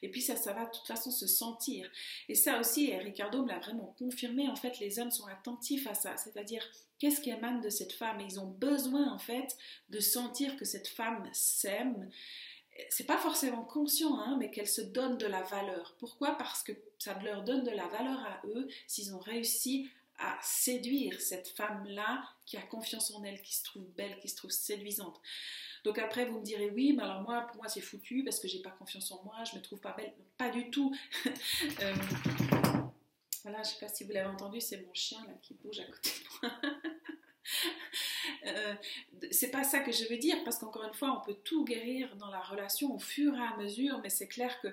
Et puis ça, ça va de toute façon se sentir. Et ça aussi, et Ricardo me l'a vraiment confirmé, en fait, les hommes sont attentifs à ça. C'est-à-dire, qu'est-ce qui émane de cette femme? Ils ont besoin, en fait, de sentir que cette femme s'aime. C'est pas forcément conscient, hein, mais qu'elle se donne de la valeur. Pourquoi? Parce que ça leur donne de la valeur à eux s'ils ont réussi à séduire cette femme-là qui a confiance en elle, qui se trouve belle, qui se trouve séduisante. Donc après, vous me direz oui, mais alors moi, pour moi, c'est foutu parce que j'ai pas confiance en moi, je me trouve pas belle. pas du tout. euh, voilà, je sais pas si vous l'avez entendu, c'est mon chien là qui bouge à côté de moi. euh, c'est pas ça que je veux dire parce qu'encore une fois, on peut tout guérir dans la relation au fur et à mesure, mais c'est clair que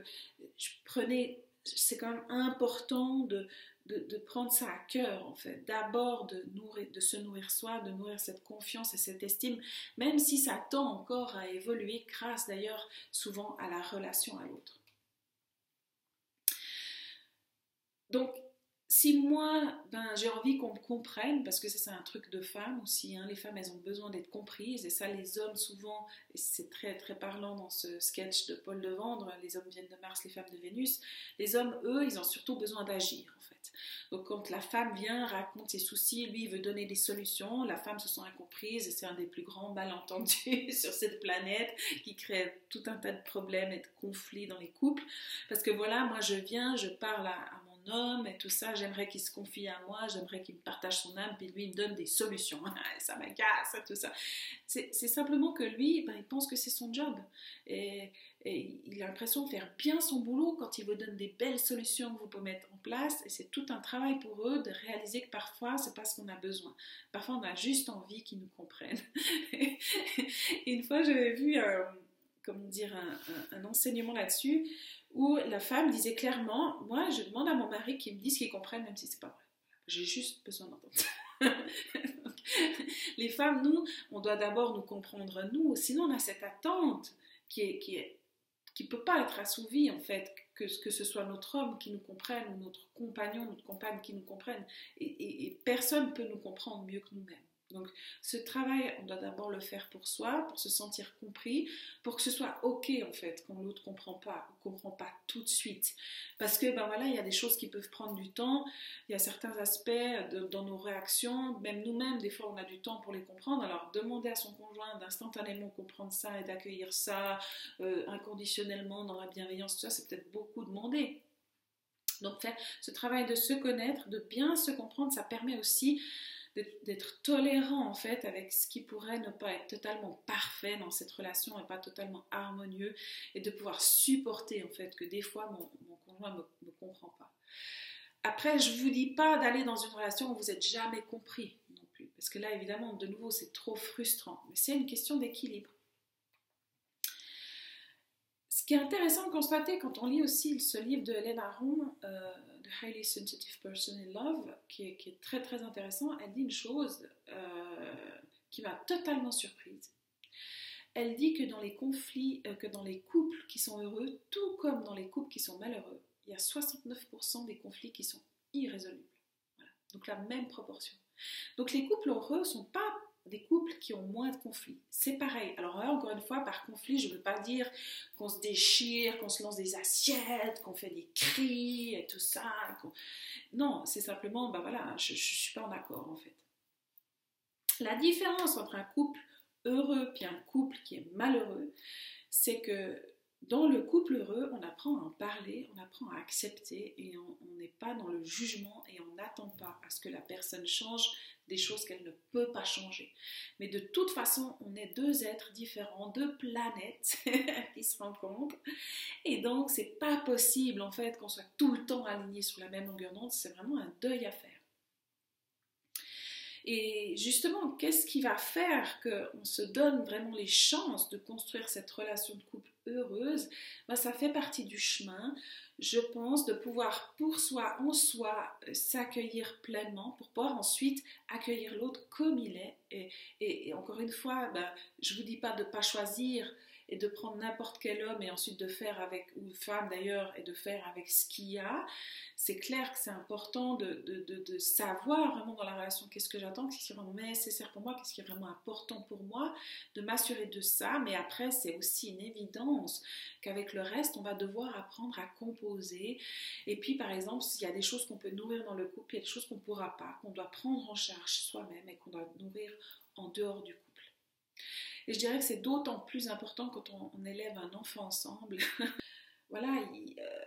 je prenais, c'est quand même important de, de, prendre ça à cœur, en fait. D'abord de, se nourrir soi, de nourrir cette confiance et cette estime, même si ça tend encore à évoluer grâce d'ailleurs souvent à la relation à l'autre. Donc, si moi, ben, j'ai envie qu'on me comprenne, parce que ça c'est un truc de femme aussi, hein, les femmes elles ont besoin d'être comprises, et ça les hommes souvent, et c'est très très parlant dans ce sketch de Paul de Vendre, les hommes viennent de Mars, les femmes de Vénus, les hommes eux, ils ont surtout besoin d'agir en fait. Donc quand la femme vient, raconte ses soucis, lui veut donner des solutions, la femme se sent incomprise, et c'est un des plus grands malentendus sur cette planète qui crée tout un tas de problèmes et de conflits dans les couples, parce que voilà, moi je viens, je parle à, à et tout ça, j'aimerais qu'il se confie à moi, j'aimerais qu'il me partage son âme, puis lui il me donne des solutions. ça m'agace, tout ça. C'est simplement que lui, ben, il pense que c'est son job. Et, il a l'impression de faire bien son boulot quand il vous donne des belles solutions que vous pouvez mettre en place. Et c'est tout un travail pour eux de réaliser que parfois, c'est pas ce qu'on a besoin. Parfois, on a juste envie qu'ils nous comprennent. une fois, j'avais vu, euh, dire, un enseignement là-dessus où la femme disait clairement Moi, je demande à mon mari qu'il me dise qu'il comprenne, même si c'est pas vrai. J'ai juste besoin d'entendre. les femmes, nous, on doit d'abord nous comprendre, nous. Sinon, on a cette attente qui qui peut pas être assouvie en fait, que, ce soit notre homme qui nous comprenne ou notre compagnon, notre compagne qui nous comprenne. Et, et, personne peut nous comprendre mieux que nous-mêmes. Donc ce travail, on doit d'abord le faire pour soi, pour se sentir compris, pour que ce soit ok en fait quand l'autre comprend pas comprend pas tout de suite. Parce que ben voilà, il y a des choses qui peuvent prendre du temps, il y a certains aspects dans nos réactions, même nous-mêmes des fois on a du temps pour les comprendre. Alors demander à son conjoint d'instantanément comprendre ça et d'accueillir ça euh, inconditionnellement dans la bienveillance, tout ça, c'est peut-être beaucoup demandé. Donc faire ce travail de se connaître, de bien se comprendre, ça permet aussi d'être tolérant en fait avec ce qui pourrait ne pas être totalement parfait dans cette relation et pas totalement harmonieux et de pouvoir supporter en fait que des fois mon, conjoint ne me, comprend pas. Après, je vous dis pas d'aller dans une relation où vous n'êtes jamais compris non plus, parce que là évidemment de nouveau c'est trop frustrant, mais c'est une question d'équilibre. Ce qui est intéressant de constater quand on lit aussi ce livre de Hélène Aron, euh, Highly Sensitive Person in Love, qui est, très très intéressant, elle dit une chose euh, qui m'a totalement surprise. Elle dit que dans les conflits, euh, que dans les couples qui sont heureux, tout comme dans les couples qui sont malheureux, il y a 69% des conflits qui sont irrésolubles. Donc la même proportion. Donc les couples heureux ne sont pas des couples qui ont moins de conflits. C'est pareil. Alors encore une fois, par conflit, je ne veux pas dire qu'on se déchire, qu'on se lance des assiettes, qu'on fait des cris et tout ça. Non, c'est simplement, ben voilà, je ne suis pas en accord en fait. La différence entre un couple heureux et un couple qui est malheureux, c'est que dans le couple heureux, on apprend à en parler, on apprend à accepter et on n'est pas dans le jugement et on n'attend pas à ce que la personne change des choses qu'elle ne peut pas changer. Mais de toute façon, on est deux êtres différents, deux planètes qui se rencontrent. Et donc, c'est pas possible en fait qu'on soit tout le temps alignés sur la même longueur d'onde. C'est vraiment un deuil à faire. Et justement, qu'est-ce qui va faire qu'on se donne vraiment les chances de construire cette relation de couple heureuse ben, Ça fait partie du chemin je pense, de pouvoir pour soi, en soi, euh, s'accueillir pleinement pour pouvoir ensuite accueillir l'autre comme il est. Et, encore une fois, ben, je ne vous dis pas de ne pas choisir et de prendre n'importe quel homme et ensuite de faire avec, ou femme d'ailleurs, et de faire avec ce qu'il y a, c'est clair que c'est important de, savoir vraiment dans la relation qu'est-ce que j'attends, qu'est-ce qui est vraiment nécessaire pour moi, qu'est-ce qui est vraiment important pour moi, de m'assurer de ça. Mais après, c'est aussi une évidence qu'avec le reste, on va devoir apprendre à composer. Et puis, par exemple, s'il y a des choses qu'on peut nourrir dans le couple, il y a des choses qu'on ne pourra pas, qu'on doit prendre en charge soi-même et qu'on doit nourrir en dehors du couple. Et je dirais que c'est d'autant plus important quand on, élève un enfant ensemble. voilà, euh,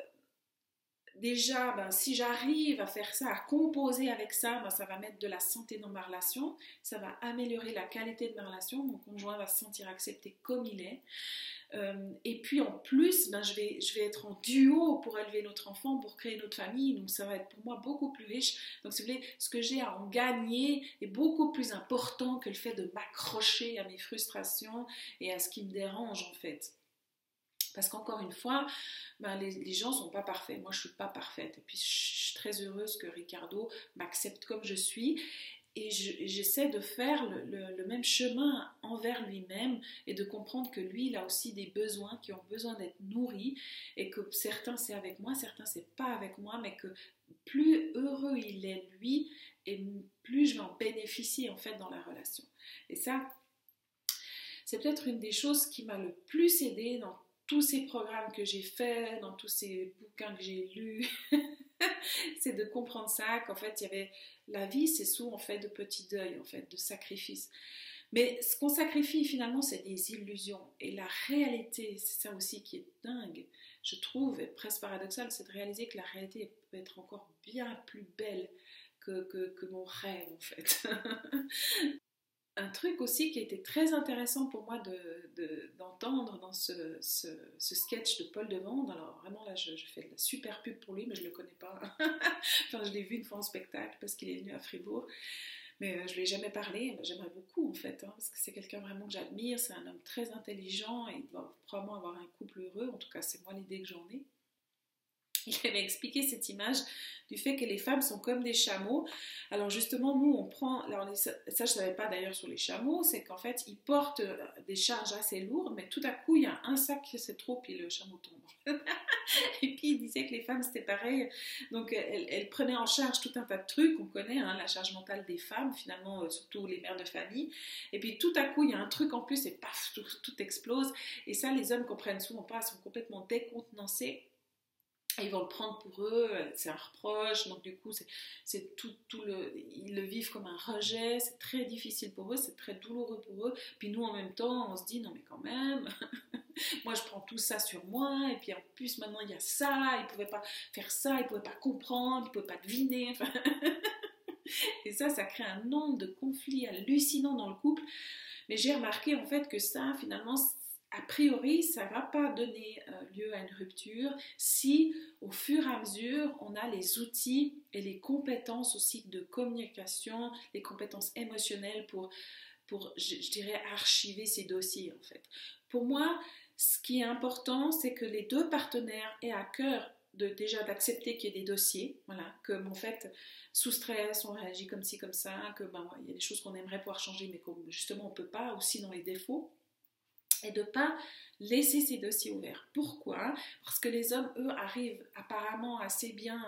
déjà, ben, si j'arrive à faire ça, à composer avec ça, ben, ça va mettre de la santé dans ma relation, ça va améliorer la qualité de ma relation, mon conjoint va se sentir accepté comme il est. Euh, et puis en plus, ben, je, vais, je vais être en duo pour élever notre enfant, pour créer notre famille, donc ça va être pour moi beaucoup plus riche. Donc si vous voulez, ce que j'ai à en gagner est beaucoup plus important que le fait de m'accrocher à mes frustrations et à ce qui me dérange en fait. Parce qu'encore une fois, ben, les, gens ne sont pas parfaits. Moi, je ne suis pas parfaite. Et puis, je suis très heureuse que Ricardo m'accepte comme je suis. Et j'essaie de faire le, même chemin envers lui-même et de comprendre que lui, il a aussi des besoins qui ont besoin d'être nourris et que certains c'est avec moi, certains c'est pas avec moi, mais que plus heureux il est lui et plus je vais en bénéficier en fait dans la relation. Et ça, c'est peut-être une des choses qui m'a le plus aidé dans tous ces programmes que j'ai faits, dans tous ces bouquins que j'ai lus, c'est de comprendre ça, qu'en fait, il y avait la vie, c'est souvent fait de petits deuils, en fait, de sacrifices. Mais ce qu'on sacrifie finalement, c'est des illusions. Et la réalité, c'est ça aussi qui est dingue, je trouve, et presque paradoxal, c'est de réaliser que la réalité peut être encore bien plus belle que, que mon rêve, en fait. un truc aussi qui a été très intéressant pour moi d'entendre de, dans ce, ce, sketch de Paul Devande. Alors vraiment là, je, fais de la super pub pour lui, mais je ne le connais pas. enfin, je l'ai vu une fois en spectacle parce qu'il est venu à Fribourg. Mais euh, je ne lui ai jamais parlé. J'aimerais beaucoup en fait, hein, parce que c'est quelqu'un vraiment que j'admire. C'est un homme très intelligent et il doit probablement avoir un couple heureux. En tout cas, c'est moi l'idée que j'en ai il avait expliqué cette image du fait que les femmes sont comme des chameaux. Alors justement, nous, on prend, alors ça je ne savais pas d'ailleurs sur les chameaux, c'est qu'en fait, ils portent euh, des charges assez lourdes, mais tout à coup, il y a un sac c'est trop, puis le chameau tombe. et puis, il disait que les femmes, c'était pareil. Donc, elles, prenaient en charge tout un tas de trucs, on connaît hein, la charge mentale des femmes, finalement, euh, surtout les mères de famille. Et puis, tout à coup, il y a un truc en plus, et paf, tout, tout explose. Et ça, les hommes comprennent souvent pas, sont complètement décontenancés ils vont le prendre pour eux, c'est un reproche, donc du coup, c'est tout, le, ils le vivent comme un rejet, c'est très difficile pour eux, c'est très douloureux pour eux. Puis nous, en même temps, on se dit, non mais quand même, moi je prends tout ça sur moi, et puis en plus maintenant il y a ça, ils ne pouvaient pas faire ça, ils ne pouvaient pas comprendre, ils ne pouvaient pas deviner. et ça, ça crée un nombre de conflits hallucinants dans le couple. Mais j'ai remarqué en fait que ça, finalement, a priori, ça ne va pas donner euh, lieu à une rupture si au fur et à mesure, on a les outils et les compétences aussi de communication, les compétences émotionnelles pour, pour je, dirais, archiver ces dossiers en fait. Pour moi, ce qui est important, c'est que les deux partenaires aient à cœur de, déjà d'accepter qu'il y ait des dossiers, voilà, que en fait, sous stress, on réagit comme ci, comme ça, que ben, il y a des choses qu'on aimerait pouvoir changer, mais qu'on justement on ne peut pas, aussi dans les défauts et de pas laisser ces dossiers ouverts. Pourquoi? Parce que les hommes, eux, arrivent apparemment assez bien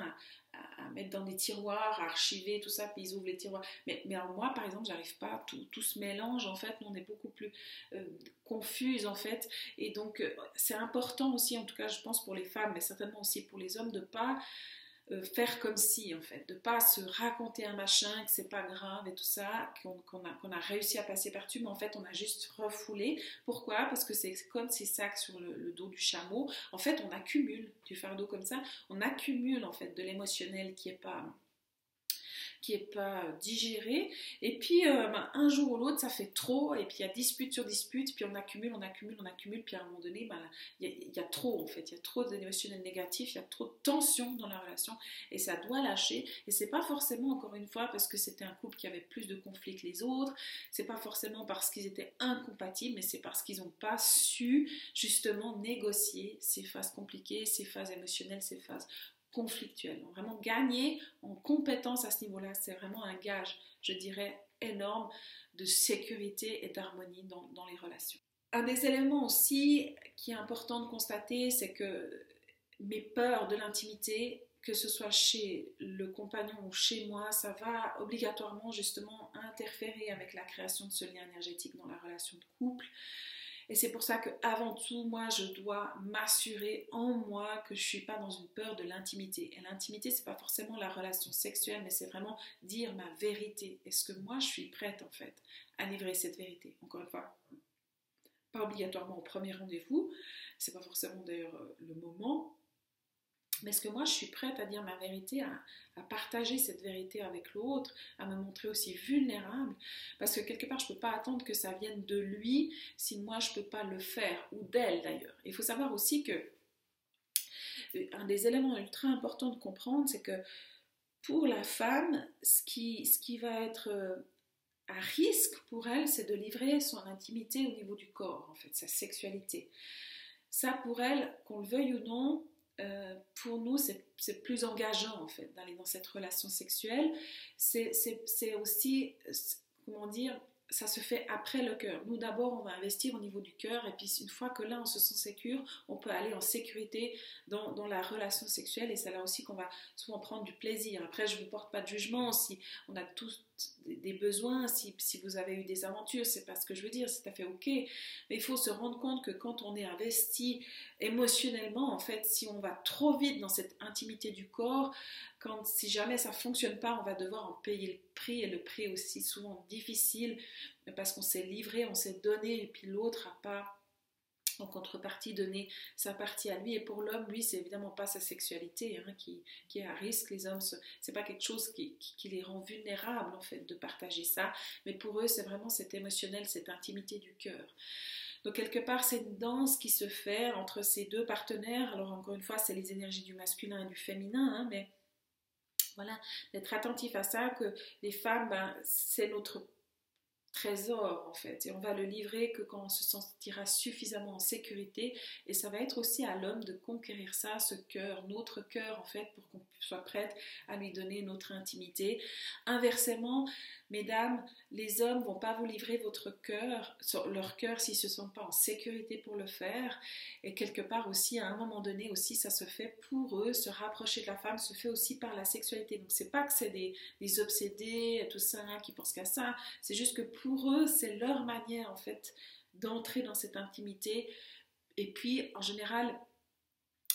à, mettre dans des tiroirs, à archiver tout ça, puis ils ouvrent les tiroirs. Mais, moi, par exemple, j'arrive pas, tout, tout se mélange, en fait, on est beaucoup plus euh, confuse, en fait. Et donc, euh, c'est important aussi, en tout cas, je pense pour les femmes, mais certainement aussi pour les hommes, de pas faire comme si, en fait, de pas se raconter un machin, que c'est pas grave et tout ça, qu'on a, a, réussi à passer par-dessus, mais en fait, on a juste refoulé. Pourquoi? Parce que c'est comme ces sacs sur le, dos du chameau. En fait, on accumule du fardeau comme ça, on accumule en fait de l'émotionnel qui est pas qui n'est pas digéré. Et puis euh, ben, un jour ou l'autre, ça fait trop, et puis il y a dispute sur dispute, puis on accumule, on accumule, on accumule, puis à un moment donné, ben, il, y a, trop en fait, il y a trop d'émotionnels négatifs, il y a trop de tension dans la relation, et ça doit lâcher. Et c'est pas forcément, encore une fois, parce que c'était un couple qui avait plus de conflits que les autres, c'est pas forcément parce qu'ils étaient incompatibles, mais c'est parce qu'ils n'ont pas su justement négocier ces phases compliquées, ces phases émotionnelles, ces phases conflictuel. vraiment gagner en compétence à ce niveau-là, c'est vraiment un gage, je dirais, énorme de sécurité et d'harmonie dans, les relations. un des éléments aussi qui est important de constater, c'est que mes peurs de l'intimité, que ce soit chez le compagnon ou chez moi, ça va obligatoirement justement interférer avec la création de ce lien énergétique dans la relation de couple. Et c'est pour ça que avant tout, moi, je dois m'assurer en moi que je suis pas dans une peur de l'intimité. Et l'intimité, c'est pas forcément la relation sexuelle, mais c'est vraiment dire ma vérité. Est-ce que moi, je suis prête en fait à livrer cette vérité? Encore une fois, pas obligatoirement au premier rendez-vous. C'est pas forcément d'ailleurs euh, le moment, mais est-ce que moi je suis prête à dire ma vérité, à, partager cette vérité avec l'autre, à me montrer aussi vulnérable? Parce que quelque part, je ne peux pas attendre que ça vienne de lui si moi je ne peux pas le faire, ou d'elle d'ailleurs. Il faut savoir aussi que euh, un des éléments ultra importants de comprendre, c'est que pour la femme, ce qui, va être euh, à risque pour elle, c'est de livrer son intimité au niveau du corps, en fait, sa sexualité. Ça, pour elle, qu'on le veuille ou non, euh, pour nous, c'est plus engageant en fait d'aller dans cette relation sexuelle. C'est aussi, comment dire, ça se fait après le cœur. Nous d'abord, on va investir au niveau du cœur et puis une fois que là, on se sent sécure, on peut aller en sécurité dans, la relation sexuelle et c'est là aussi qu'on va souvent prendre du plaisir. Après, je ne vous porte pas de jugement si on a tous des besoins, si, si, vous avez eu des aventures, c'est pas ce que je veux dire, c'est tout à fait ok. Mais il faut se rendre compte que quand on est investi émotionnellement, en fait, si on va trop vite dans cette intimité du corps, quand si jamais ça fonctionne pas, on va devoir en payer le prix et le prix aussi souvent difficile parce qu'on s'est livré, on s'est donné et puis l'autre a pas en contrepartie donner sa partie à lui. Et pour l'homme, lui, c'est évidemment pas sa sexualité hein, qui, est à risque. Les hommes, c'est pas quelque chose qui, les rend vulnérables en fait de partager ça, mais pour eux, c'est vraiment cet émotionnel, cette intimité du cœur. Donc quelque part, c'est une danse qui se fait entre ces deux partenaires. Alors encore une fois, c'est les énergies du masculin et du féminin, hein, mais voilà, d'être attentif à ça, que les femmes, ben, c'est notre trésor en fait. Et on va le livrer que quand on se sentira suffisamment en sécurité. Et ça va être aussi à l'homme de conquérir ça, ce cœur, notre cœur en fait pour qu'on soit prête à lui donner notre intimité. Inversement, mesdames, les hommes vont pas vous livrer votre cœur, leur cœur s'ils se sentent pas en sécurité pour le faire. Et quelque part aussi à un moment donné aussi ça se fait pour eux, se rapprocher de la femme se fait aussi par la sexualité. Donc c'est pas que c'est des, obsédés, tout ça qui pensent qu'à ça, c'est juste que eux, c'est leur manière en fait d'entrer dans cette intimité. Et puis, en général,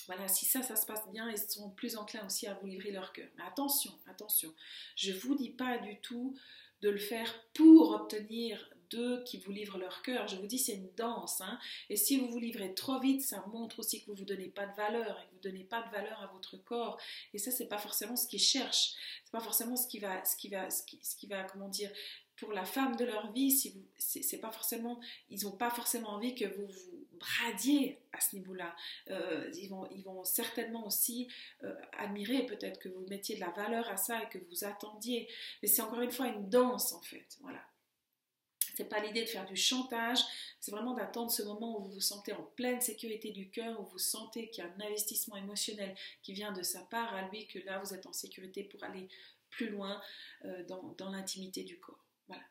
voilà, si ça, ça se passe bien, ils seront plus enclins aussi à vous livrer leur cœur. Mais attention, attention, je ne vous dis pas du tout de le faire pour obtenir d'eux qui vous livrent leur cœur. Je vous dis, c'est une danse. Hein. Et si vous vous livrez trop vite, ça montre aussi que vous ne vous donnez pas de valeur et que vous ne donnez pas de valeur à votre corps. Et ça, c'est pas forcément ce qu'ils cherchent. C'est pas forcément ce qui va, ce qui va, ce qui va, comment dire, pour la femme de leur vie, c'est, pas forcément, ils n'ont pas forcément envie que vous vous bradiez à ce niveau-là. Euh, ils, vont, ils vont certainement aussi euh, admirer peut-être que vous mettiez de la valeur à ça et que vous attendiez. Mais c'est encore une fois une danse en fait. Voilà. C'est pas l'idée de faire du chantage, c'est vraiment d'attendre ce moment où vous vous sentez en pleine sécurité du cœur, où vous sentez qu'il y a un investissement émotionnel qui vient de sa part à lui, que là vous êtes en sécurité pour aller plus loin euh, dans l'intimité du corps. Voilà.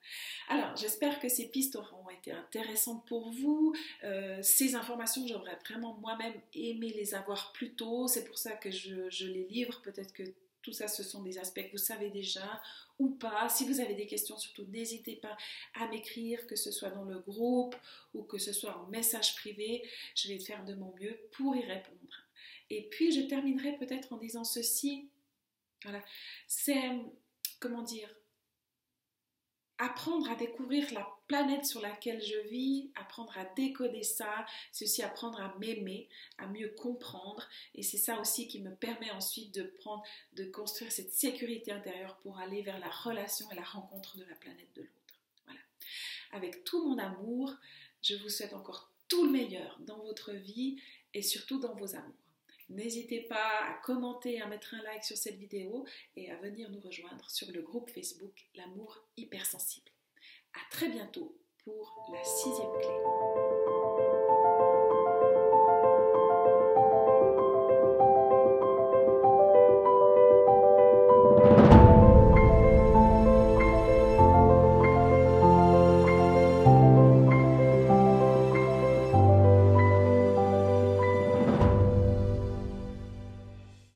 Alors, j'espère que ces pistes auront été intéressantes pour vous. Euh, ces informations, j'aurais vraiment moi-même aimé les avoir plus tôt. C'est pour ça que je, les livre. Peut-être que tout ça, ce sont des aspects que vous savez déjà ou pas. Si vous avez des questions, surtout n'hésitez pas à m'écrire, que ce soit dans le groupe ou que ce soit en message privé. Je vais faire de mon mieux pour y répondre. Et puis, je terminerai peut-être en disant ceci. Voilà. C'est, comment dire, apprendre à découvrir la planète sur laquelle je vis, apprendre à décoder ça, c'est aussi apprendre à m'aimer, à mieux comprendre et c'est ça aussi qui me permet ensuite de prendre de construire cette sécurité intérieure pour aller vers la relation et la rencontre de la planète de l'autre. Voilà. Avec tout mon amour, je vous souhaite encore tout le meilleur dans votre vie et surtout dans vos amours. N'hésitez pas à commenter, à mettre un like sur cette vidéo et à venir nous rejoindre sur le groupe Facebook L'amour hypersensible. A très bientôt pour la sixième clé.